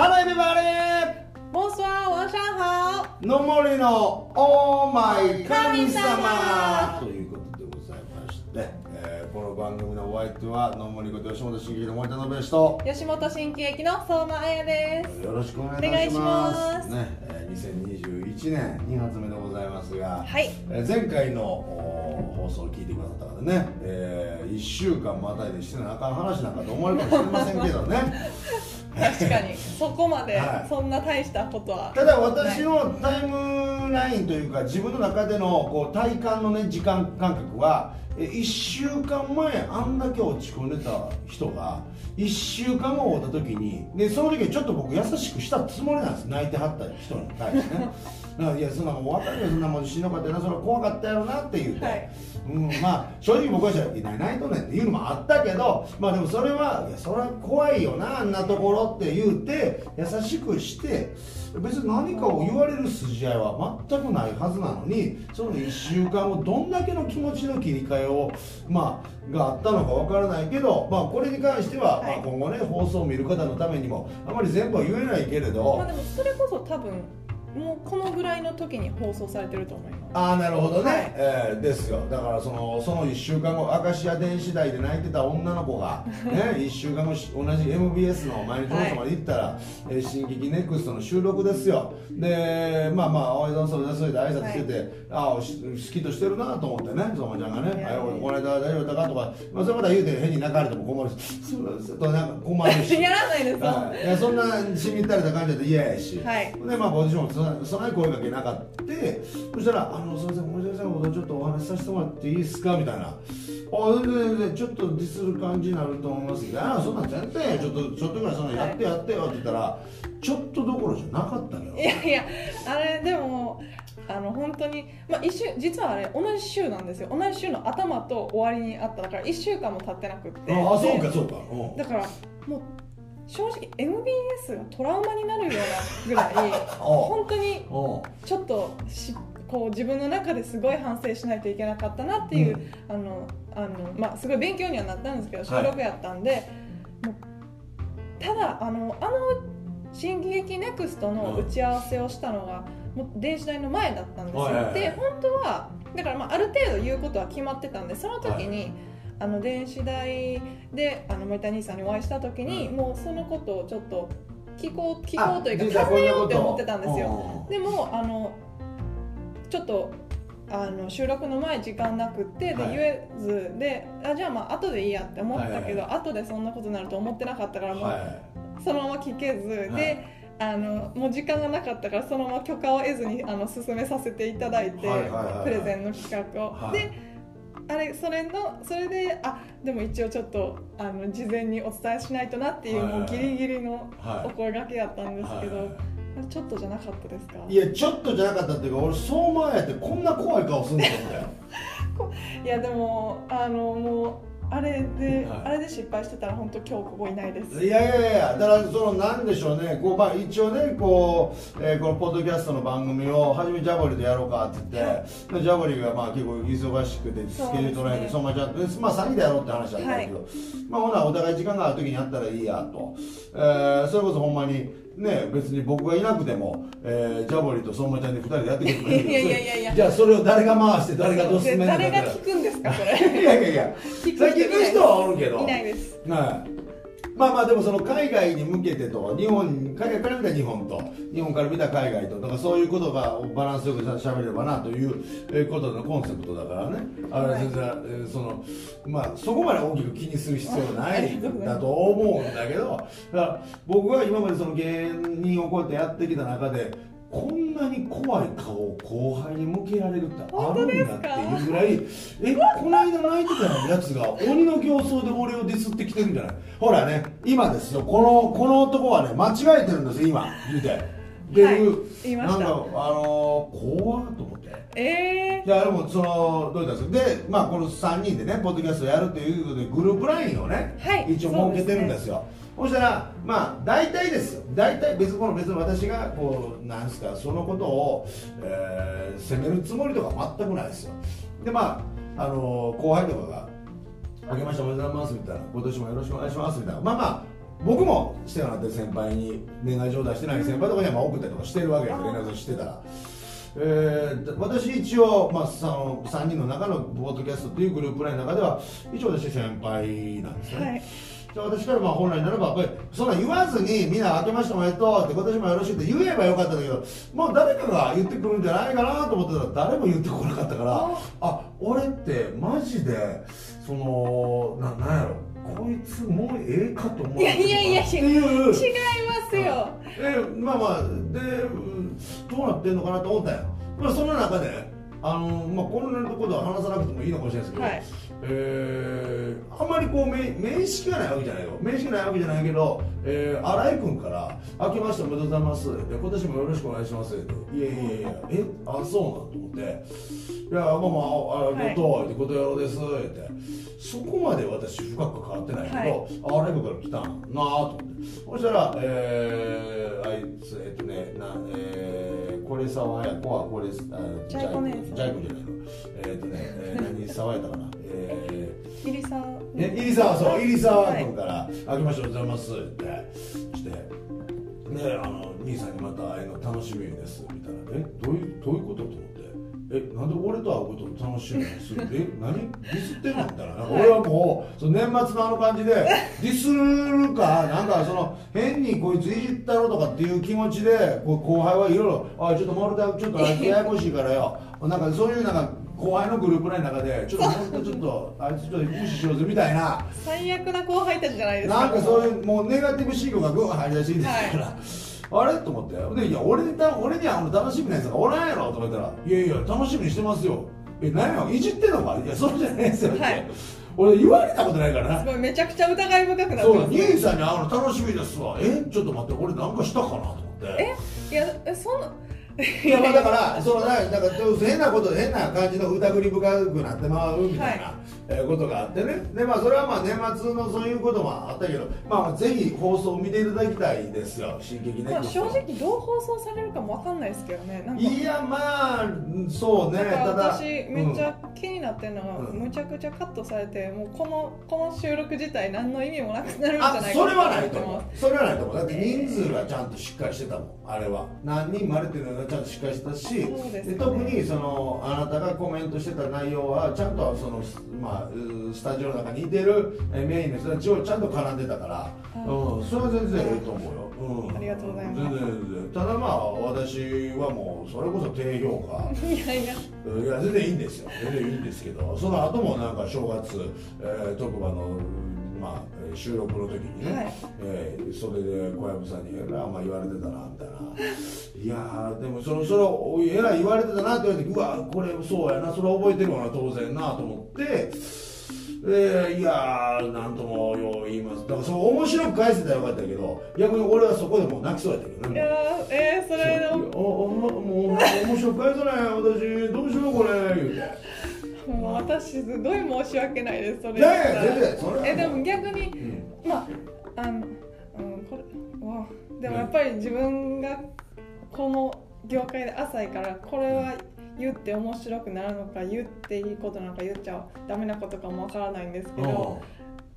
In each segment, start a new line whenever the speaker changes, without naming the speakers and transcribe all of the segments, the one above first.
Hello everybody!
ボンスワー、ワンシャンハ
の森のオーマイ神
神
様。
様
ということでございまして、えーこの番組のお相手は野森こと吉本新喜劇の森田信之と。
オ吉本新喜劇の相馬彩です。
よろしくお願いします。
お願いします。
ね、えー2021年2発目でございますが、
はい。
えー前回のお放送を聞いてくださった方ね、え1週間またいでしてなあかん話なんかと思われるかもしれませんけどね。
確かに。そこまで
はい。
そんな大したことは。
ただ私のタイムラインというか自分の中でのこう体感のね時間感覚はえ1週間前あんだけ落ち込んでた人が1週間後会った時にでその時はちょっと僕優しくしたつもりなんです。泣いてはった人に対してねらいやそんなもん分かるよそんなもんしんどかったよなそれは怖かったやろなって言うて、
はい。
うん、まあ正直僕はじゃいないないとねんっていうのもあったけどまあでもそれはいやそれは怖いよなあんなところって言うて優しくして別に何かを言われる筋合いは全くないはずなのにその1週間後どんだけの気持ちの切り替えをまあがあったのかわからないけどまあこれに関しては、
はい。
まあ、今後ね放送を見る方のためにもあまり全部は言えないけれど、
まあでもそれこそ多分もうこのぐらいの時に放送されてると思います。
ああなるほどね、
はい。
えーですよ。だからそのその1週間後明石家電子台で泣いてた女の子が、ね、1週間後し同じ MBS の毎日放送まで行ったら「えー進撃ネクストの収録ですよ。でまあまあ青井さんそれでそれで挨拶してて、ああし好きとしてるなと思ってね相馬ちゃんがね「
いやい
この間大丈夫だったか?」とか、まあ、それまた言うて変に泣かれても困るしそとなんか困るし。
やらないですよ。
はい。いやそんなしみったれた感じだと嫌やし、
はい。
でまあポジションもそんなに声かけなかった。そしたら「あのすみません申し訳ないことちょっとお話しさせてもらっていいですか?」みたいな「あ全然全然ちょっとディスる感じになると思いますけどあそんなん全然ちょっとちょっとぐらいそんなやってやってよ」って言ったらちょっとどころじゃなかったのよ
いやいやあれでもあの本当にまあ一週実はあれ同じ週なんですよ。同じ週の頭と終わりにあった。だから1週間も経ってなくって。
ああそう
で
かそうか。うん。
だからもう正直 MBS がトラウマになるようなぐらい
お
本当に
お
ちょっとしこう自分の中ですごい反省しないといけなかったなっていう、
うん。
あのあのまあすごい勉強にはなったんですけど収
はい。
録やったんで、もうただあのあの「新喜劇ネクストの打ち合わせをしたのが、もう電子代の前だったんですよ、
はいはいはい。
で本当はだからまあある程度言うことは決まってたんでその時に、あの電子代であの森田兄さんにお会いした時に、
うん。
もうそのことをちょっと聞こう聞こうというか尋ねようって思ってたんですよ。
よ
でもあのちょっとあの収録の前時間なくってで、
はい。
言えずであじゃあまあ後でいいやって思ったけど、
はい。
後でそんなことになると思ってなかったからもう、
は
そのまま聞けず、
い。
であのもう時間がなかったからそのまま許可を得ずにあの進めさせていただいて、
はいはいはいはい。
プレゼンの企画を。
はい。
であれそれのそれであでも一応ちょっとあの事前にお伝えしないとなっていう、
はい。はい
もうギリギリの
はい。
お声掛けやったんですけど、ちょっとじゃなかったですか？
いやちょっとじゃなかったっていうか俺相馬やってこんな怖い顔すんのよ
いやでもあのもうあれで、
はい。
あれで失敗してたら本当今日ここいないです。
いやいやいやだからそのなんでしょうねこう、まあ、一応ねこう、えーこのポッドキャストの番組を初めジャボリでやろうかって言って、でジャボリがまあ結構忙しくてスケジュール取られて
そ
のままちゃんと、まあ、3人でやろうって話だったんだけど、まあほなお互い時間がある時にやったらいいやと、えーそれこそほんまにね別に僕がいなくても、えージャボリと相馬ちゃんで2人でやってくれてもい
やいやいやいや
じゃあそれを誰が回して誰がどう進め
で
るのかって
誰が聞くんですかそれ。
いやいやいや。
聞
さっき聞く人はおるけど。
いないです。
はい、まあまあでもその海外に向けてと日本海外から見た日本と日本から見た海外とだからそういうことがバランスよくしゃべればなというえーことのコンセプトだからね。あれは全然、えーそのまあそこまで大きく気にする必要ないんだと思うんだけどだから僕は今までその芸人をこうやってやってきた中でこんなに怖い顔を後輩に向けられるってあるんだっていうぐらいえこの間泣いてたやつが鬼の形相で俺をディスってきてるんじゃない？ほらね今ですよ。このこの男はね間違えてるんですよ今。言うて。って
はい言いました。
なんかあのー、怖っと思って。
え
いやでもそのどういったんですか？でまあこの3人でねポッドキャストをやるということでグループラインをね、
はい
一応設けてるんですよそしたらまあ大体ですよ。大体別この別に私がこうなんですかそのことを、えー責めるつもりとか全くないですよ。でまああの後輩とかが「あけましておめでとうございます」みたいな「今年もよろしくお願いします」みたいな。まあまあ僕もしてなかった先輩に年賀状出してない先輩とかにはまあ送ったりとかしてるわけです連絡してたら。えー、私一応、まあ、その3人の中のポッドキャストというグループラインの中では一応私先輩なんですよね、
はい。
私からまあ本来ならばやっぱりそんな言わずにみんな明けましておめでとうって今年もよろしくって言えばよかったんだけどもう誰かが言ってくるんじゃないかなと思ってたら誰も言ってこなかったからあ俺ってマジでそのななんやろこいつもうええかと思う。
いやいやいや違いますよ。
えまあまあでうんどうなってんのかなと思ったんよ、まあ、その中であの、まあ、こんなことは話さなくてもいいのかもしれないですけど、
はい
えーあんまりこう面面識がないわけじゃないよ。面識ないわけじゃないけど、えー、新井君から「明けましておめでとうございます」で今年もよろしくお願いします」って「いやいやいやえあそうなん?」と思って「いやまあまああありがとう」って「ことやろうです」って。そこまで私深く変わってないけど、
はい。
新井君から来たんなあと思って。そしたら、えー、あいつえっとねなえー、これ沢や子はこれあ
ジャイコ姉さん
ジャイコじゃない。のえー、っとね、えー、何沢やかな。えー
入さん
え入沢そう入沢君から「あけましておめでとうございます」って。してであの兄さんにまた会えるの楽しみです。みたいな。えどういうどういうことと思ってえなんで俺と会うことを楽しみにするえ何？ディスってんのみたいな。なんか俺はもうその年末のあの感じで ディスるかなんかその変にこいついじったろとかっていう気持ちでこう後輩はいろいろ「あちょっとモルタちょっとややこしいからよ」なんかそういうなんか後輩のグループの中でちょっともう。ちょっとあいつちょっと無視しようぜみたいな。
最悪な後輩たちじゃないですか。
なんかそういうもうネガティブシールがぐわ入り出してきてから、あれ？と思って。でいや俺にた俺にはあの楽しみなやつがおらんやろ。とか言ったら「いやいや楽しみにしてますよ」え何や？いじってんのか？いやそうじゃないですよ。って、
はい。
俺言われたことないからな。
すごいめちゃくちゃ疑い深くなって
そう兄さんに会うの楽しみですわ。えちょっと待って俺なんかしたかな？と思って。
え？いやえそんない
やまあだからそのななんか変なこと変な感じの疑り深くなってまうみたいな、
は
えーことがあってね。でまあそれはまあ年末のそういうこともあったけどまあぜひ放送を見ていただきたいですよ。進撃ね。
まあ、正直どう放送されるかもわかんないですけどね。
いやまあそうね。
だから
ただ
私めっちゃ気になってるのが、
うん。
むちゃくちゃカットされてもうこのこの収録自体何の意味もなくなるんじゃ
あ
ないか
それはないと
思
う。それはないと思う。だって人数がちゃんとしっかりしてたもん。あれは。何人もあれっていうのがちゃんとしっかりしてたし、
ね。
特にそのあなたがコメントしてた内容はちゃんとその、まあ、うスタジオの中にいてるえメインの人たちをちゃんと絡んでたから、うん、それは全然いいと思うよ、うん、
ありがとうございます。
全然全然。ただまあ私はもうそれこそ低評価。
いやいや。
いや全然いいんですよ。全然いいんですけどその後もなんか正月、えー特番の、まあ、えー収録の時にね、
はい。
えーそれで小籔さんに「えらいあんま言われてたな」みたいな「いやーでもそのそれをえらい言われてたな」って言われて「うわこれそうやなそれは覚えてるわな当然な」と思って。えーいやーなんともよう言います。だからその面白く返せたらよかったけど逆に俺はそこでもう泣きそうやったけどね。
いやーえー、それ
いやああ
の
もう面白く返せない私どうしようこれ言うて。
もう私すごい申し訳ないですそれ。
いやいや全然それは。
えでも逆に
うん。
まああの、うん、これわでもやっぱり自分がこの業界で浅いからこれは言って面白くなるのか言っていいことなのか言っちゃダメなことかもわからないんですけど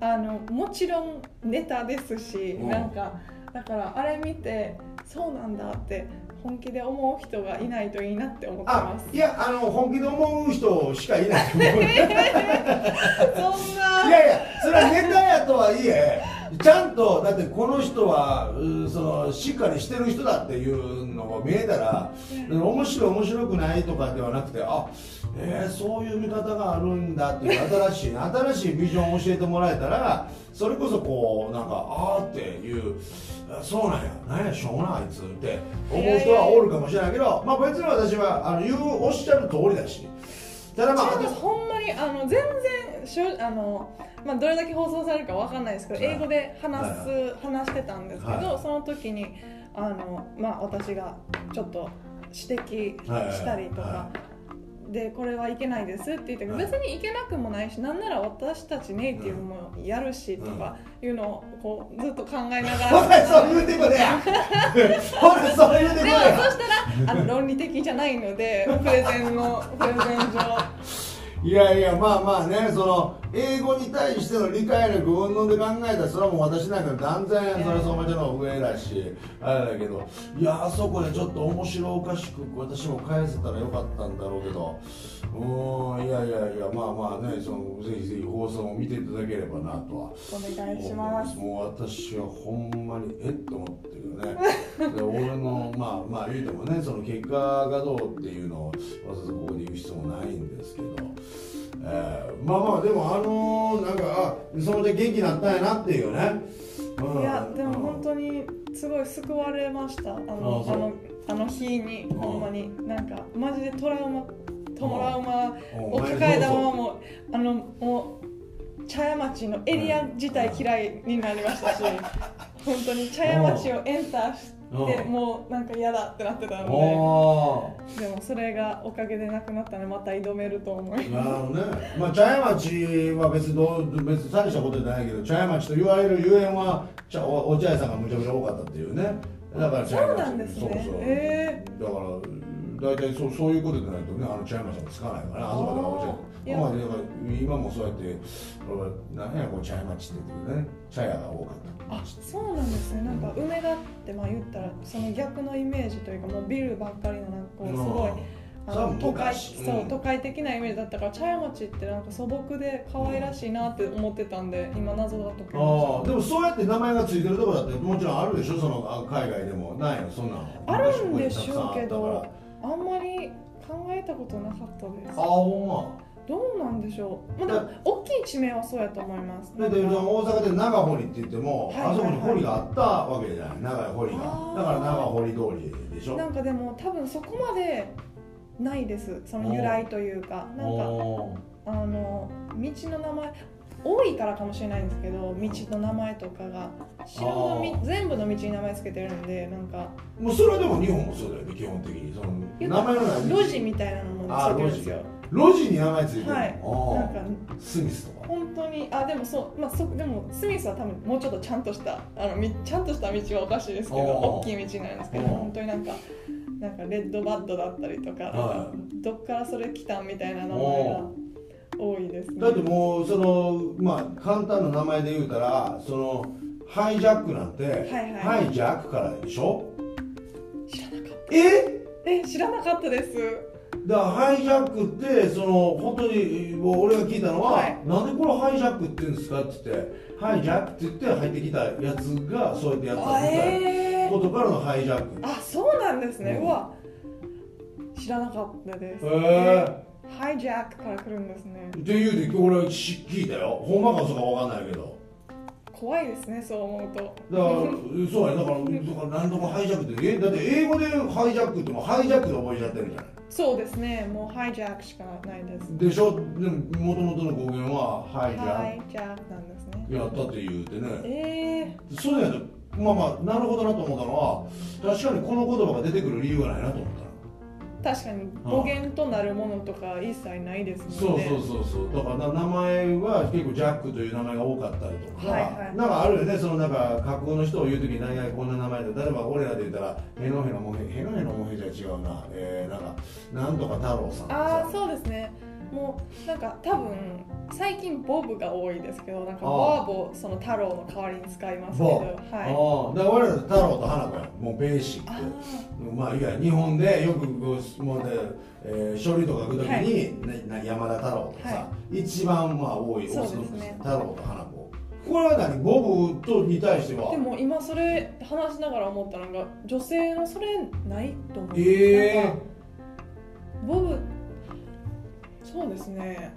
あのもちろんネタですし
うん。
なんかだからあれ見てそうなんだって本気で思う人がいないといいなって思って
あ
ます。
いやあの本気で思う人しかいないと思う。い
そんな。
やいやそれはネタやとはいえちゃんとだってこの人はうそのしっかりしてる人だっていうのが見えたら面白い面白くないとかではなくてあえー、そういう見方があるんだっていう新しい 新しいビジョンを教えてもらえたらそれこそこうなんかああっていうあそうなんやなんやしょうもないあいつって思う人はおるかもしれないけどまあ別に私はあの言うおっしゃる通りだし。ただまあ
ほんまにあの全然しょあの、まあ、どれだけ放送されるかわかんないですけど、
はい。
英語で話す、
は
話してたんですけど、
はい。
その時にあの、まあ、私がちょっと指摘したりとか。でこれはいけないですって言って、
はい。
別にいけなくもないしなんなら私たちネイティブもやるしとかい。うのをこうずっと考えながら。
そう言うてくれやそう言うてくれ
でも
や
そしたらあの論理的じゃないのでプレゼンのプレゼン上
いや。いやまあまあねその英語に対しての理解力云々で考えたらそれはもう私なんか断然それは相馬ちゃんの上だしあれだけどいやあそこでちょっと面白おかしく私も返せたらよかったんだろうけどうーんいやいやいやまあまあねそのぜひぜひ放送も見ていただければなとは。
お願いします。
もう私はほんまにえっと思ってるよね。で俺のまあまあ言うてもねその結果がどうっていうのをわざわざここで言う必要もないんですけど、えーまあまあでもあのーなんかあそれで元気になったんやなっていうね、うん。
いやでも本当にすごい救われました。あの
あ
のあの日に
うん
ほんまに。なんかマジでトラウマトラウマ
うん
を抱えたままもあのもう茶屋町のエリア自体嫌いになりましたし 本当に茶屋町をエンターして
うん。
もうなんか嫌だってなってたの
あ
ででもそれがおかげでなくなったのでまた挑めると思い
あなるほどね。まあ茶屋町は別にどう別に大したことじゃないけど茶屋町と言われるゆえんは茶おお茶屋さんがむちゃくちゃ多かったっていうね。だから茶屋町
そうなんですね。
そうそう。
へ
だから大体そうそういうことでないとねあの茶屋町もつかないからあそこではお茶
いや
まあだから今もそうやって俺何やこう茶屋町って言ってね茶屋が多かった。
あそうなんですね。なんか梅田ってまあ言ったらその逆のイメージというかもうビルばっかりのなんかこうすごいあの都会
昔。
そう、
うん
都会的なイメージだったから茶屋町ってなんか素朴で可愛らしいなって思ってたんで今謎だと
あ
思い
あでもそうやって名前がついてるとこだってもちろんあるでしょ？そのあ海外でも。ないの？そんなの？
あるんでしょうけど
あ
んまり考えたことなかったです。
ああほ
どうなんでしょう、まあ、でも大きい地名はそうやと思います。
大阪で長堀って言っても、
はいはいはい。
あそこに堀があったわけじゃない。長い堀が。だから長堀通りでしょ。
なんかでも多分そこまでないです。その由来というか。なんか
お
あの道の名前多いからかもしれないんですけど道の名前とかが。死ぬほどみ
あー
全部の道に名前つけてるんでなんか。
ーもうそれはでも日本もそうだよね基本的に。その
言
名前のない
路地みたいなのもついてるんです。よ
路地に名前ついてるの、
はい。なんか
スミスとか。
本当にあでもそうまあそでもスミスは多分もうちょっとちゃんとしたあのみちゃんとした道はおかしいですけど大きい道なんですけど本当になんかなんかレッドバッドだったりとか
は
どっからそれ来たんみたいな名前が多いですね。
だってもうそのまあ簡単な名前で言うたらそのハイジャックなんて、
いはい。
ハイジャックからでしょ？
知らなかっ
え？
たえ知らなかったです
だからハイジャックってその本当にもう俺が聞いたのは、
はい。
なんでこれハイジャックって言うんですかって言ってハイジャックって言って入ってきたやつがそうやってやった
あ
みたい
えー
ことからのハイジャック。へ
あそうなんですね、
う
うんわ。知らなかったです。
え
ハイジャックから来るんですね。
って言うて俺はし聞いたよ。ほんまかそうかわかんないけど
怖いですねそう思うと。
だからそうやだからだから何とかハイジャックってえだって英語でハイジャックってもうハイジャックで覚えちゃってるじゃない。
そうですねもうハイジャックしかないです。
でしょ？でもともとの語源はハイジャ
ハ
ッ
イジャックなんですね。
クやったって言うてね。
え
そうやとまあまあなるほどなと思ったのは確かにこの言葉が出てくる理由がないなと。思
確かに語源となるものとか一切ないです
そう
もんね。
そうそうそうだからな名前は結構ジャックという名前が多かったりとか、
はいはい。
なんかあるよね。そのなんか架空の人を言う時に何々こんな名前で例えば俺らで言ったらヘノヘノモヘヘノヘノモヘじゃ違うな。えー、なんかなんとか太郎さん
ああそうですねもうなんか多分最近ボブが多いですけどなんか
あ
ボ
ー
ーボその太郎の代わりに使いますけど
ボ
はい。
ああだから俺ら太郎と花子やもうベーシッ
あ
クまあいわゆる日本でよくこうもうね、えー書類とか書くときに、ねな山田太郎とかさ、
は
一番まあ多いオスの
そうですね
太郎と花子。これは何？ボブとに対しては？
ーでも今それ話しながら思ったのが女性のそれないと思う。
え
なんかボブそうですね。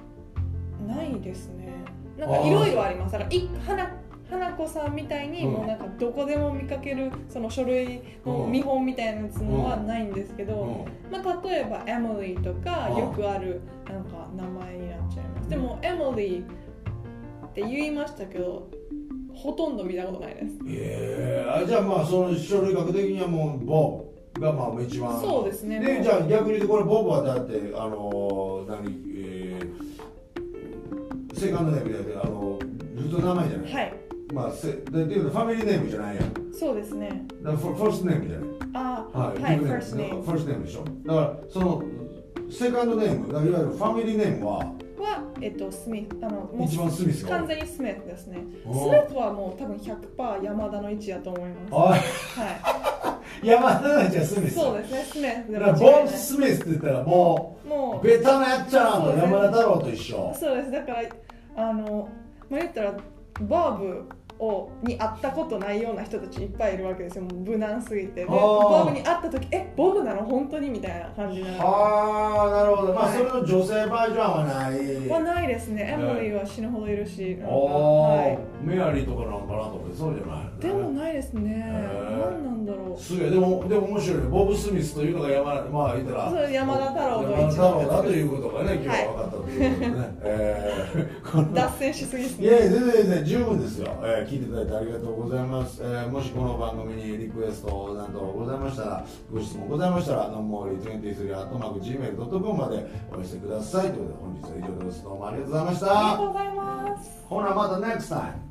ないですね。なんかいろいろあります。だからい花花子さんみたいに
うん。
もうなんかどこでも見かけるその書類の見本みたいなやつのはないんですけど、
うん。
まあ、例えばエミリーとか
うん
よくあるなんか名前になっちゃいます。でもエミリーって言いましたけどほとんど見たことないです。
えー、あじゃあまあその書類学的にはもうボブがまあ一番。
そうですね。
でじゃあ逆に言うとこれボブはだってあのー、何えー、セカンドネームであの普通の名前じゃない、
はい。
まあせでっていうのファミリーネームじゃないや
そうですね。
らファファーストネームじゃない。
ああ
はい、
はい
ニックネ
first name
ファーストネームでしょ。だからそのセカンドネームだからいわゆるファミリーネームは
はえっとスミスあのもう
一番スミスが
完全にスミスですね。ス
お
ミ
ー。
スはもう多分100%山田の位置やと思います。
おい
は
山田じゃスミ
い
ス。
そうですねスミスで
だからボブ・
間違いない
スミスって言ったらも
も
う。ベタなやっちゃなと
そうですね。
山田太郎と一緒。
うそうです。だからあのまあ言ったらバーブをに会ったことないような人たちいっぱいいるわけですよ。もう無難すぎて。で
あー。
バーブに会った時えボブなの？本当に？みたいな感じになる
はあなるほど。まあ
はい。
それの女性バージョンはない。
はないですね。エモリーは死ぬほどいるし。なんか
お
は
ー
い。
メアリーとかなのかなと思ってそうじゃないのね。
でもないですね。
ー。
何なんだろう。
すげえ。でもでも面白いねボブ・スミスというのが山まあ言ったら。
山田太郎の
山田太郎だということがね今日は分かったということで。ね、
脱線しすぎですね。
いやいや全然全然十分ですよ、えー聞いていただいてありがとうございます、えーもしこの番組にリクエストなどございましたらご質問ございましたらノンモーリー23アットマーク Gmail.com までお寄せください。ということで本日は以上です。どうもありがとうございました。
ありがとうございます。
ほなまた next time